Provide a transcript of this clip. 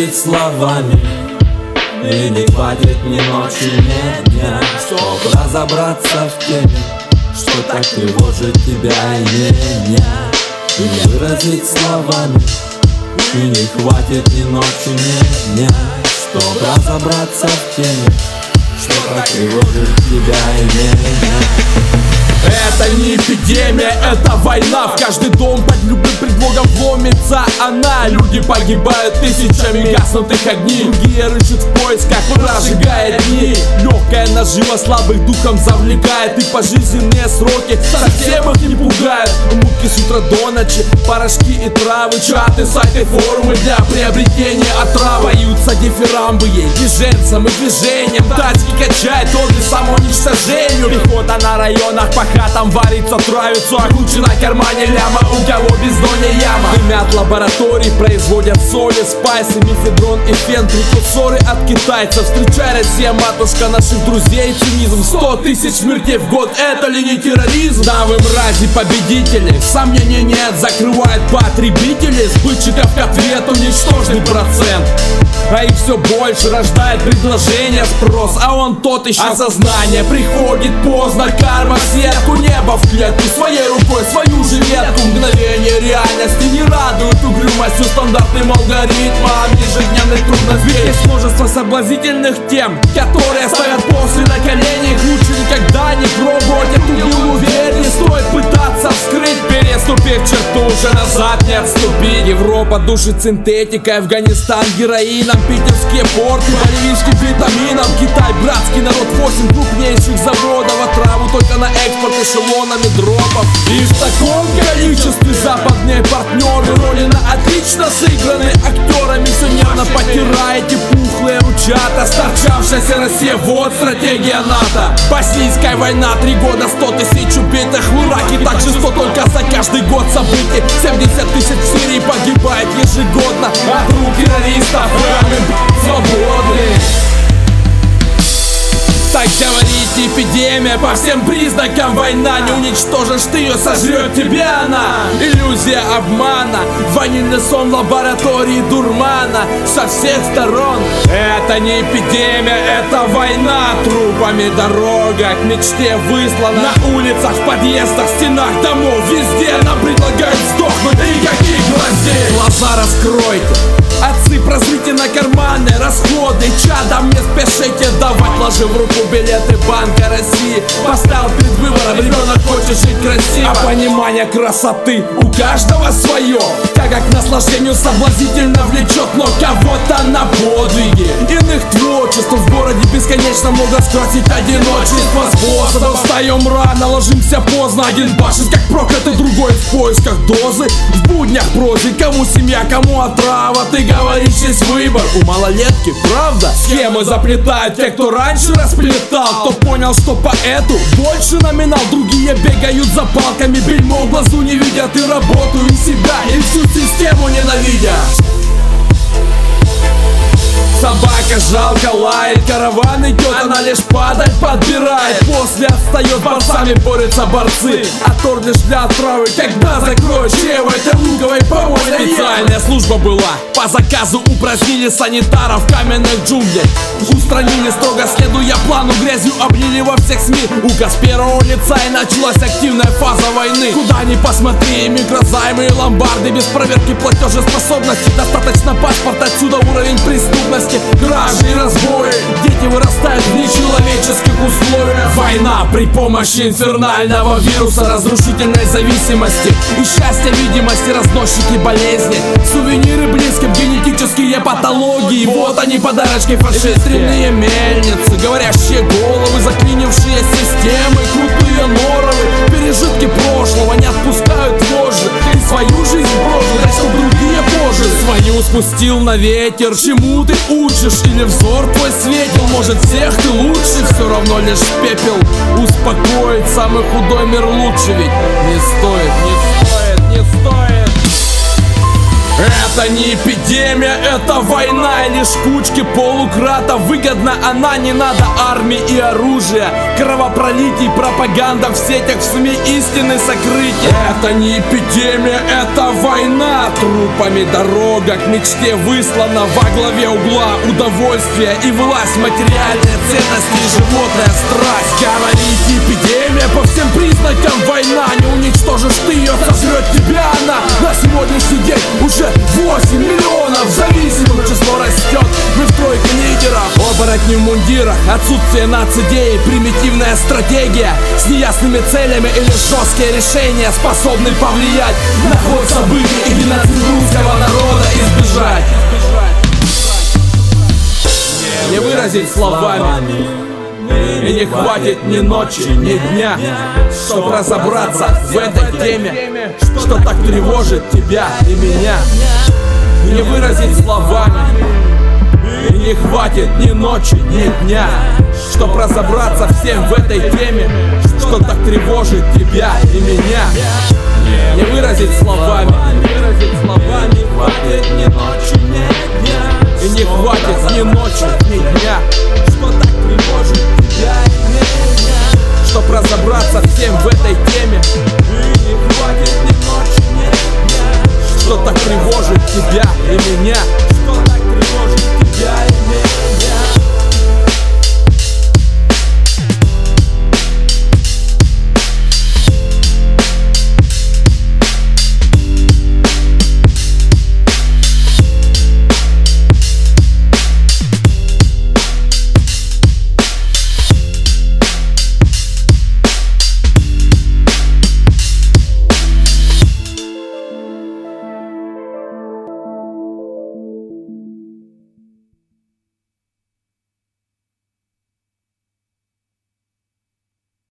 выразить словами И не хватит ни ночи, ни дня. Чтоб разобраться в теме Что так тревожит тебя и меня. И выразить словами И не хватит ни ночи, ни дня. Чтоб разобраться в теме Что так тревожит тебя и меня это не эпидемия, это война. В каждый дом под любым предлогом вломится она. Люди погибают тысячами гаснутых огней. Другие рычат в поисках, прожигая дни. Легкая нажива слабых духом завлекает. И пожизненные сроки совсем их не пугают. Мутки с утра до ночи, порошки и травы. Чаты, сайты, форумы для приобретения отрава. Поются дифирамбы ей, движенцам и движением Тачки качает орды самоуничтожению Пехота на районах по хатам варится, травится А куча на кармане ляма, у кого бездонья яма? Дымят лабораторий, производят соли, спайсы, мифедрон и фен. Прекурсоры от китайцев, встречай Россия, матушка наших друзей. Цинизм, сто тысяч смертей в год, это ли не терроризм? Да вы мрази победители, сомнений нет, закрывает потребители. Сбытчиков к ответу ничтожный процент. А их все больше рождает предложение спрос. А он тот еще Осознание приходит алгоритмом ежедневных трудностей Есть множество соблазнительных тем Которые ставят после на колени Лучше никогда не пробовать эту гилу Верь, не стоит Переступив черту, уже назад не отступить Европа душит синтетикой Афганистан героином питерские порты Боливийским витамином Китай, братский народ, 8 крупнейших заводов Отраву только на экспорт эшелонами дропов И в таком количестве западные партнеры Роли на отлично сыграны. Актерами Все нервно потираете пухлые ручата Сторчавшаяся Россия, вот стратегия НАТО. Боснийская война, три года, 100 тысяч убитых В Ираке. Так же 100 только за каждый год событий. 70 тысяч в Сирии погибает ежегодно От рук террористов. Свободны так говорит эпидемия По всем признакам война. Не уничтожишь ты ее, сожрет тебя она. Иллюзия обмана Ванильный сон лаборатории дурмана Со всех сторон. Это не эпидемия, это война. Трупами дорога к мечте выслана. На улицах, в подъездах, стенах домов. Везде нам предлагают сдохнуть. Никаких гвоздей? Глаза раскройте. Отцы, прозрите на карманы. Расходы Чадом не спешите давать. Ложи в руку Ovelha Банка России. Поставил перед выбором. Ребенок хочет жить красиво. А понимание красоты у каждого свое. Тяга к наслаждению соблазнительно влечет Но кого-то на подвиги. Иных творчеств в городе бесконечно много Скрасить одиночество способов Встаем рано, ложимся поздно. Один башит как проклятый, другой в поисках дозы. В буднях прозе, кому семья, кому отрава. Ты говоришь, есть выбор у малолетки, правда? Схемы заплетают те, кто раньше расплетал Кто понял, что поэту больше номинал. Другие бегают за палками, бельмо в глазу не видят И работу, и себя, и всю систему ненавидят Собака жалко лает, караван идет, она лишь падать подбирает. После отстает, борцами борются борцы. А торт лишь для отравы, когда закроют чрево. Этой луговой помойной. Специальная служба была, по заказу упразднили санитаров каменных джунглях. Устранили строго, следуя плану, грязью облили во всех СМИ. Указ первого лица и началась активная фаза войны. Куда ни посмотри, микрозаймы и ломбарды Без проверки платежеспособности. Достаточно паспорт, отсюда уровень преступности власти Кражи и разбои. Дети вырастают в нечеловеческих условиях. Война при помощи инфернального вируса Разрушительной зависимости И счастья видимости разносчики болезни. Сувениры близким генетические патологии. Вот они подарочки фашистские. Мельницы Говорящие головы, заклинившие системы Крутые норовы, пережитки прошлого Не отпускают вожжи Свою спустил на ветер. Чему ты учишь Или взор твой светил? Может всех ты лучше? Все равно лишь пепел. Успокоить самый худой мир лучше Ведь не стоит, Это не эпидемия, это война лишь кучки полукрата. Выгодна она, не надо армии и оружия. Кровопролитий, пропаганда в сетях, в СМИ истины сокрытия. Это не эпидемия, это война. Трупами дорога к мечте выслана Во главе угла удовольствие и власть Материальные ценности животная страсть. По всем признакам война Не уничтожишь ты ее, сожрет тебя она. На сегодняшний день уже 8 миллионов зависимых. Число растет Мы в тройке лидеров. Оборотни в мундирах Отсутствие нацидеи Примитивная стратегия. С неясными целями или жесткие решения Способны повлиять на ход событий И геноцид русского народа избежать Не выразить словами. И не хватит ни ночи, ни дня, чтобы разобраться в этой теме, что так тревожит тебя и меня. Не выразить словами, и не хватит ни ночи, ни дня, чтобы разобраться всем в этой теме, что так тревожит тебя и меня. Не выразить словами, не выразить словами, хватит ни ночи, совсем в этой теме. И не хватит ни ночи, ни дня Что так тревожит тебя и меня.